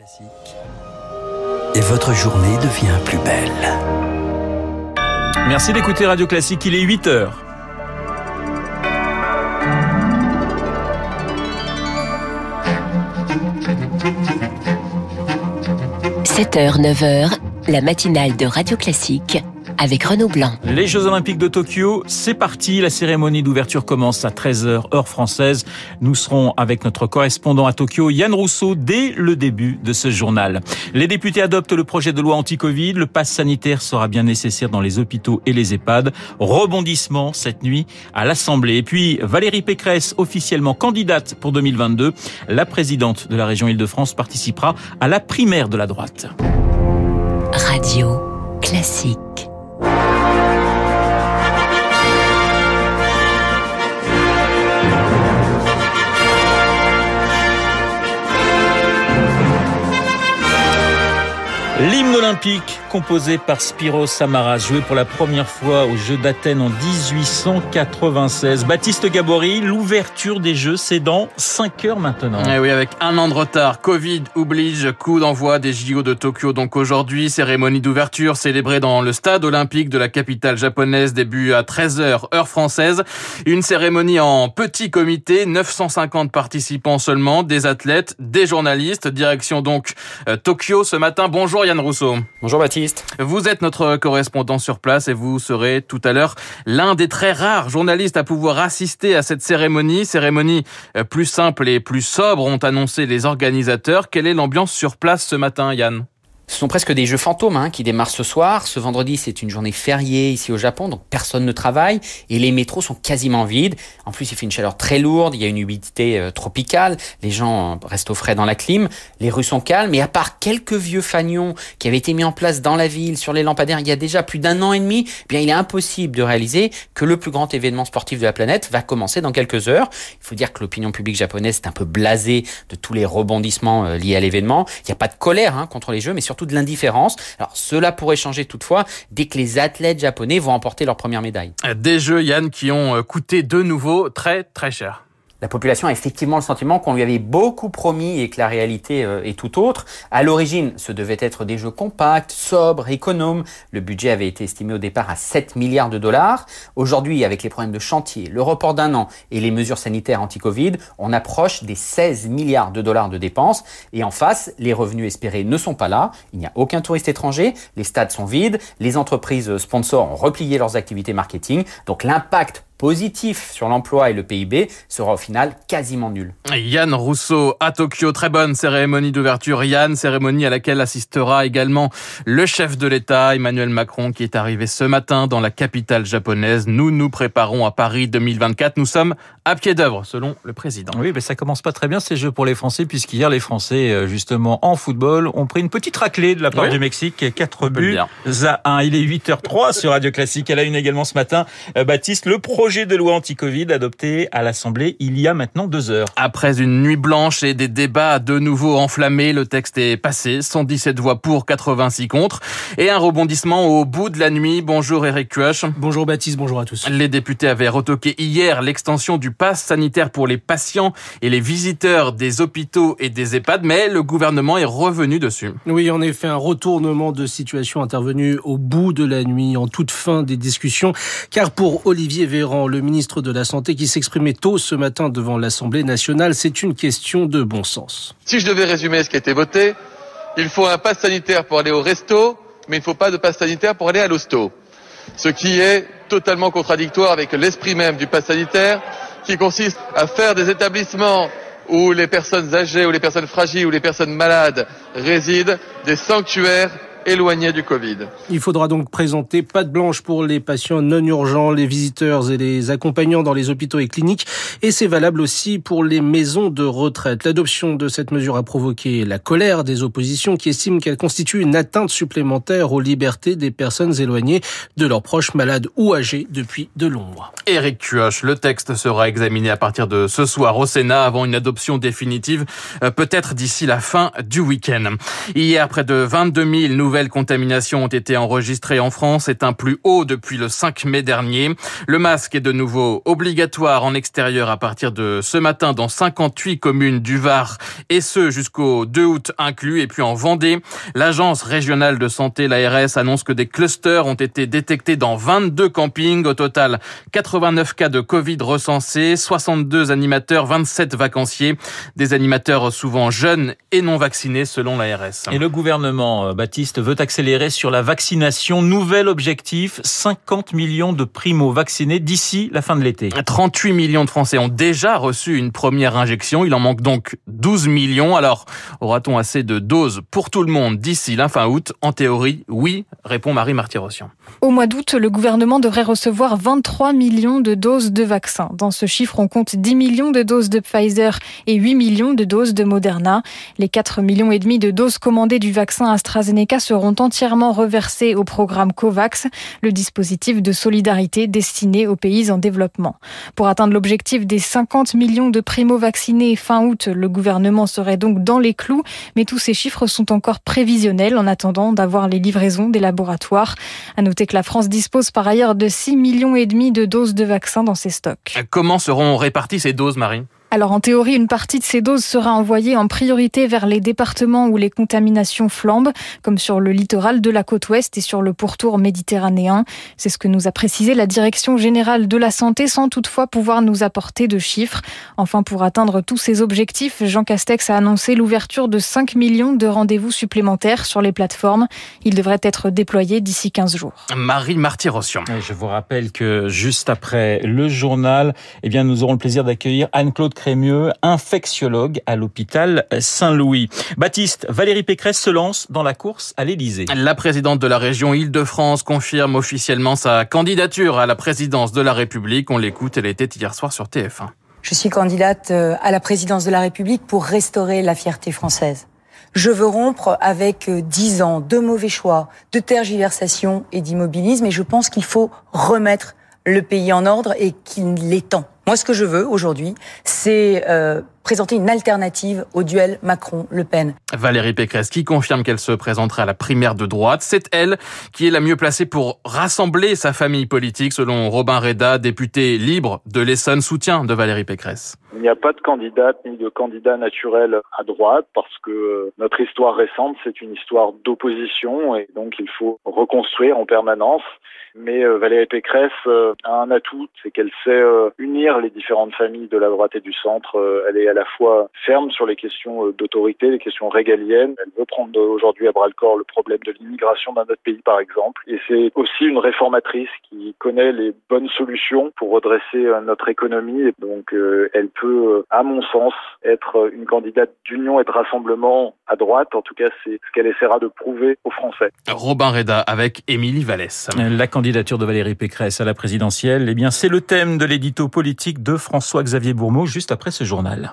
Classique. Et votre journée devient plus belle. Merci d'écouter Radio Classique, il est 8 heures. – 7h, 9h, la matinale de Radio Classique avec Renaud Blanc. Les Jeux Olympiques de Tokyo, c'est parti. La cérémonie d'ouverture commence à 13h heure française. Nous serons avec notre correspondant à Tokyo, Yann Rousseau, dès le début de ce journal. Les députés adoptent le projet de loi anti-Covid. Le pass sanitaire sera bien nécessaire dans les hôpitaux et les EHPAD. Rebondissement cette nuit à l'Assemblée. Et puis Valérie Pécresse, officiellement candidate pour 2022. La présidente de la région Île-de-France participera à la primaire de la droite. Radio classique. L'hymne olympique composé par Spiro Samaras, joué pour la première fois aux Jeux d'Athènes en 1896. Baptiste Gabory, l'ouverture des Jeux, c'est dans 5 heures maintenant. Eh oui, avec un an de retard. Covid oblige, coup d'envoi des JO de Tokyo. Donc aujourd'hui, cérémonie d'ouverture célébrée dans le stade olympique de la capitale japonaise, début à 13h, heure française. Une cérémonie en petit comité, 950 participants seulement, des athlètes, des journalistes. Direction donc euh, Tokyo ce matin. Bonjour Yann Rousseau. Bonjour Baptiste. Vous êtes notre correspondant sur place et vous serez tout à l'heure l'un des très rares journalistes à pouvoir assister à cette cérémonie. Cérémonie euh, plus simple et plus sobre ont annoncé les organisateurs. Quelle est l'ambiance sur place ce matin Yann? Ce sont presque des jeux fantômes hein, qui démarrent ce soir. Ce vendredi, c'est une journée fériée ici au Japon, donc personne ne travaille et les métros sont quasiment vides. En plus, il fait une chaleur très lourde, il y a une humidité euh, tropicale, les gens euh, restent au frais dans la clim, les rues sont calmes et à part quelques vieux fanions qui avaient été mis en place dans la ville sur les lampadaires il y a déjà plus d'un an et demi, eh bien il est impossible de réaliser que le plus grand événement sportif de la planète va commencer dans quelques heures. Il faut dire que l'opinion publique japonaise est un peu blasée de tous les rebondissements euh, liés à l'événement. Il n'y a pas de colère hein, contre les jeux, mais surtout de l'indifférence. Alors cela pourrait changer toutefois dès que les athlètes japonais vont emporter leur première médaille. Des jeux, Yann, qui ont euh, coûté de nouveau très très cher la population a effectivement le sentiment qu'on lui avait beaucoup promis et que la réalité euh, est tout autre. À l'origine, ce devait être des jeux compacts, sobres, économes. Le budget avait été estimé au départ à 7 milliards de dollars. Aujourd'hui, avec les problèmes de chantier, le report d'un an et les mesures sanitaires anti-Covid, on approche des 16 milliards de dollars de dépenses. Et en face, les revenus espérés ne sont pas là. Il n'y a aucun touriste étranger. Les stades sont vides. Les entreprises sponsors ont replié leurs activités marketing. Donc l'impact positif sur l'emploi et le PIB sera au final quasiment nul. Yann Rousseau à Tokyo, très bonne cérémonie d'ouverture. Yann, cérémonie à laquelle assistera également le chef de l'État, Emmanuel Macron, qui est arrivé ce matin dans la capitale japonaise. Nous nous préparons à Paris 2024. Nous sommes à pied d'œuvre, selon le président. Oui, mais ça commence pas très bien ces jeux pour les Français, puisqu'hier les Français, euh, justement en football, ont pris une petite raclée de la part du Mexique, 4 buts à 1. Il est 8h03 sur Radio Classique. Elle a une également ce matin, euh, Baptiste, le projet projet de loi anti-Covid adopté à l'Assemblée il y a maintenant deux heures. Après une nuit blanche et des débats de nouveau enflammés, le texte est passé. 117 voix pour, 86 contre. Et un rebondissement au bout de la nuit. Bonjour Eric Cuoche. Bonjour Baptiste, bonjour à tous. Les députés avaient retoqué hier l'extension du pass sanitaire pour les patients et les visiteurs des hôpitaux et des EHPAD, mais le gouvernement est revenu dessus. Oui, en effet, un retournement de situation intervenu au bout de la nuit, en toute fin des discussions, car pour Olivier Véran, le ministre de la Santé qui s'exprimait tôt ce matin devant l'Assemblée nationale. C'est une question de bon sens. Si je devais résumer ce qui a été voté, il faut un pass sanitaire pour aller au resto, mais il ne faut pas de pass sanitaire pour aller à l'hosto. Ce qui est totalement contradictoire avec l'esprit même du pass sanitaire, qui consiste à faire des établissements où les personnes âgées, ou les personnes fragiles, ou les personnes malades résident, des sanctuaires éloignés du Covid. Il faudra donc présenter patte blanche pour les patients non urgents, les visiteurs et les accompagnants dans les hôpitaux et cliniques. Et c'est valable aussi pour les maisons de retraite. L'adoption de cette mesure a provoqué la colère des oppositions qui estiment qu'elle constitue une atteinte supplémentaire aux libertés des personnes éloignées de leurs proches malades ou âgés depuis de longs mois. Éric Cuoche, le texte sera examiné à partir de ce soir au Sénat avant une adoption définitive, euh, peut-être d'ici la fin du week-end. Hier, près de 22 000 nouveaux nouvelles contaminations ont été enregistrées en France. C'est un plus haut depuis le 5 mai dernier. Le masque est de nouveau obligatoire en extérieur à partir de ce matin dans 58 communes du Var et ce jusqu'au 2 août inclus. Et puis en Vendée, l'agence régionale de santé, l'ARS, annonce que des clusters ont été détectés dans 22 campings. Au total, 89 cas de Covid recensés, 62 animateurs, 27 vacanciers, des animateurs souvent jeunes et non vaccinés selon l'ARS. Et le gouvernement, euh, Baptiste, veut accélérer sur la vaccination. Nouvel objectif, 50 millions de primo-vaccinés d'ici la fin de l'été. 38 millions de Français ont déjà reçu une première injection. Il en manque donc 12 millions. Alors, aura-t-on assez de doses pour tout le monde d'ici la fin août? En théorie, oui, répond Marie Martirossian. Au mois d'août, le gouvernement devrait recevoir 23 millions de doses de vaccins. Dans ce chiffre, on compte 10 millions de doses de Pfizer et 8 millions de doses de Moderna. Les 4 millions et demi de doses commandées du vaccin AstraZeneca seront entièrement reversées au programme COVAX, le dispositif de solidarité destiné aux pays en développement. Pour atteindre l'objectif des 50 millions de primo-vaccinés fin août, le gouvernement serait donc dans les clous, mais tous ces chiffres sont encore prévisionnels en attendant d'avoir les livraisons des laboratoires. À noter que la France dispose par ailleurs de 6 millions et demi de doses de vaccins dans ses stocks. Comment seront réparties ces doses, Marie? Alors en théorie, une partie de ces doses sera envoyée en priorité vers les départements où les contaminations flambent, comme sur le littoral de la côte ouest et sur le pourtour méditerranéen. C'est ce que nous a précisé la Direction générale de la santé sans toutefois pouvoir nous apporter de chiffres. Enfin, pour atteindre tous ces objectifs, Jean Castex a annoncé l'ouverture de 5 millions de rendez-vous supplémentaires sur les plateformes. Ils devraient être déployés d'ici 15 jours. Marie Marty-Rossian. Je vous rappelle que juste après le journal, eh bien, nous aurons le plaisir d'accueillir Anne-Claude Crémieux, infectiologue à l'hôpital Saint-Louis. Baptiste, Valérie Pécresse se lance dans la course à l'Élysée. La présidente de la région Île-de-France confirme officiellement sa candidature à la présidence de la République. On l'écoute, elle était hier soir sur TF1. Je suis candidate euh, à la présidence de la République pour restaurer la fierté française. Je veux rompre avec euh, dix ans de mauvais choix, de tergiversation et d'immobilisme et je pense qu'il faut remettre le pays en ordre et qu'il est temps. Moi, ce que je veux aujourd'hui, c'est euh, présenter une alternative au duel Macron-Le Pen. Valérie Pécresse qui confirme qu'elle se présentera à la primaire de droite. C'est elle qui est la mieux placée pour rassembler sa famille politique, selon Robin Reda, député libre de l'Essonne, soutien de Valérie Pécresse. Il n'y a pas de candidate ni de candidat naturel à droite parce que notre histoire récente, c'est une histoire d'opposition et donc il faut reconstruire en permanence. Mais euh, Valérie Pécresse euh, a un atout, c'est qu'elle sait euh, unir les différentes familles de la droite et du centre. Elle est à la fois ferme sur les questions d'autorité, les questions régaliennes. Elle veut prendre aujourd'hui à bras le corps le problème de l'immigration dans notre pays, par exemple. Et c'est aussi une réformatrice qui connaît les bonnes solutions pour redresser notre économie. Et donc, elle peut, à mon sens, être une candidate d'union et de rassemblement à droite. En tout cas, c'est ce qu'elle essaiera de prouver aux Français. Robin Reda avec Émilie Vallès. La candidature de Valérie Pécresse à la présidentielle, eh bien, c'est le thème de l'édito politique de François-Xavier Bourmeau juste après ce journal.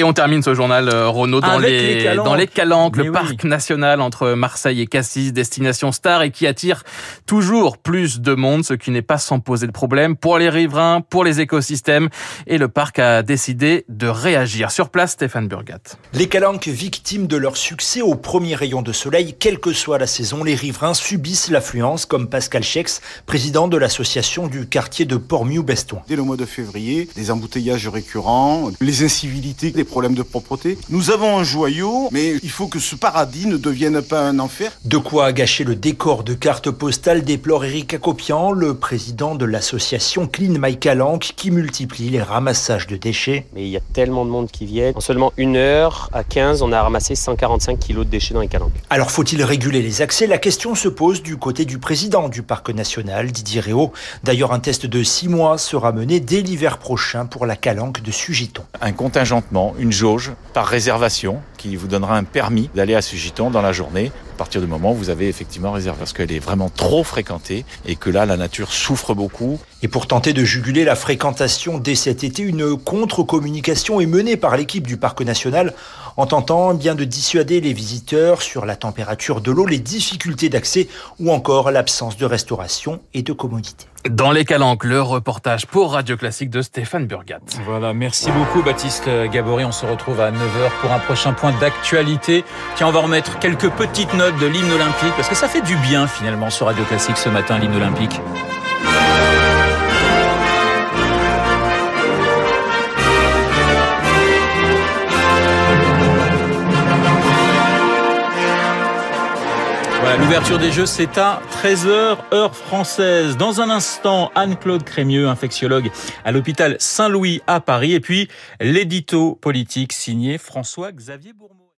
Et on termine ce journal, euh, Renaud, dans les, dans les Calanques, le parc national entre Marseille et Cassis, destination star et qui attire toujours plus de monde, ce qui n'est pas sans poser de problème pour les riverains, pour les écosystèmes. Et le parc a décidé de réagir. Sur place, Stéphane Burgat. Les Calanques, victimes de leur succès au premier rayon de soleil, quelle que soit la saison, les riverains subissent l'affluence, comme Pascal Chex, président de l'association du quartier de Port-Miou-Beston. Dès le mois de février, des embouteillages récurrents, les incivilités, problèmes de propreté. Nous avons un joyau, mais il faut que ce paradis ne devienne pas un enfer. De quoi gâcher le décor de cartes postales déplore Eric Acopian, le président de l'association Clean My Calanque, qui multiplie les ramassages de déchets. Mais il y a tellement de monde qui vient. En seulement une heure, à 15, on a ramassé 145 kilos de déchets dans les calanques. Alors faut-il réguler les accès? La question se pose du côté du président du parc national, Didier Réau. D'ailleurs, un test de 6 mois sera mené dès l'hiver prochain pour la calanque de Sugiton. Un contingentement, une jauge par réservation qui vous donnera un permis d'aller à Sugiton dans la journée à partir du moment où vous avez effectivement réservé parce qu'elle est vraiment trop fréquentée et que là la nature souffre beaucoup. Et pour tenter de juguler la fréquentation dès cet été, une contre-communication est menée par l'équipe du parc national en tentant bien de dissuader les visiteurs sur la température de l'eau, les difficultés d'accès ou encore l'absence de restauration et de commodité. Dans les calanques, le reportage pour Radio Classique de Stéphane Burgat. Voilà, merci beaucoup Baptiste Gabory. On se retrouve à 9h pour un prochain point d'actualité. Tiens, on va remettre quelques petites notes de l'hymne olympique, parce que ça fait du bien finalement sur Radio Classique ce matin, l'hymne olympique. L'ouverture des Jeux, c'est à 13h, heure française. Dans un instant, Anne-Claude Crémieux, infectiologue à l'hôpital Saint-Louis à Paris. Et puis, l'édito politique signé François-Xavier Bourmeau.